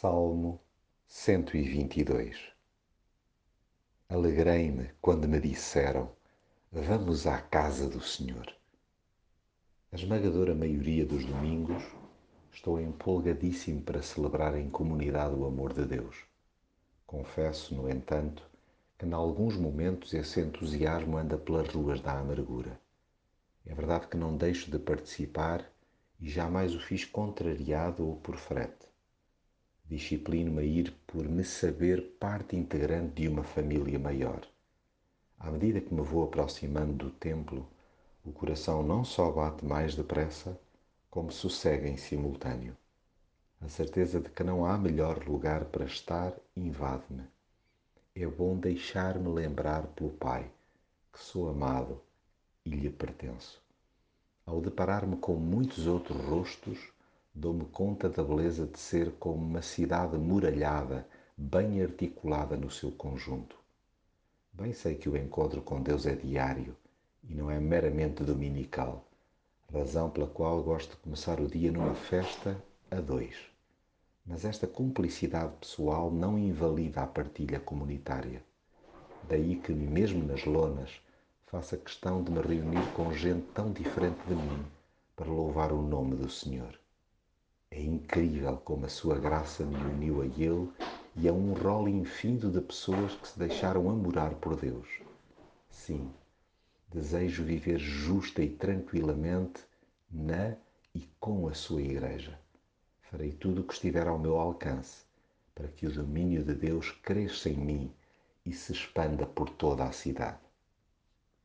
Salmo 122 Alegrei-me quando me disseram: Vamos à casa do Senhor. A esmagadora maioria dos domingos estou empolgadíssimo para celebrar em comunidade o amor de Deus. Confesso, no entanto, que em alguns momentos esse entusiasmo anda pelas ruas da amargura. É verdade que não deixo de participar e jamais o fiz contrariado ou por frete disciplino-me a ir por me saber parte integrante de uma família maior. À medida que me vou aproximando do templo, o coração não só bate mais depressa, como sossega em simultâneo. A certeza de que não há melhor lugar para estar invade-me. É bom deixar-me lembrar pelo Pai que sou amado e lhe pertenço. Ao deparar-me com muitos outros rostos, dou-me conta da beleza de ser como uma cidade muralhada, bem articulada no seu conjunto. Bem sei que o encontro com Deus é diário e não é meramente dominical, razão pela qual gosto de começar o dia numa festa a dois. Mas esta cumplicidade pessoal não invalida a partilha comunitária. Daí que, mesmo nas lonas, faça questão de me reunir com gente tão diferente de mim para louvar o nome do Senhor. É incrível como a sua graça me uniu a Ele e a um rol infinito de pessoas que se deixaram amorar por Deus. Sim, desejo viver justa e tranquilamente na e com a sua Igreja. Farei tudo o que estiver ao meu alcance para que o domínio de Deus cresça em mim e se expanda por toda a cidade.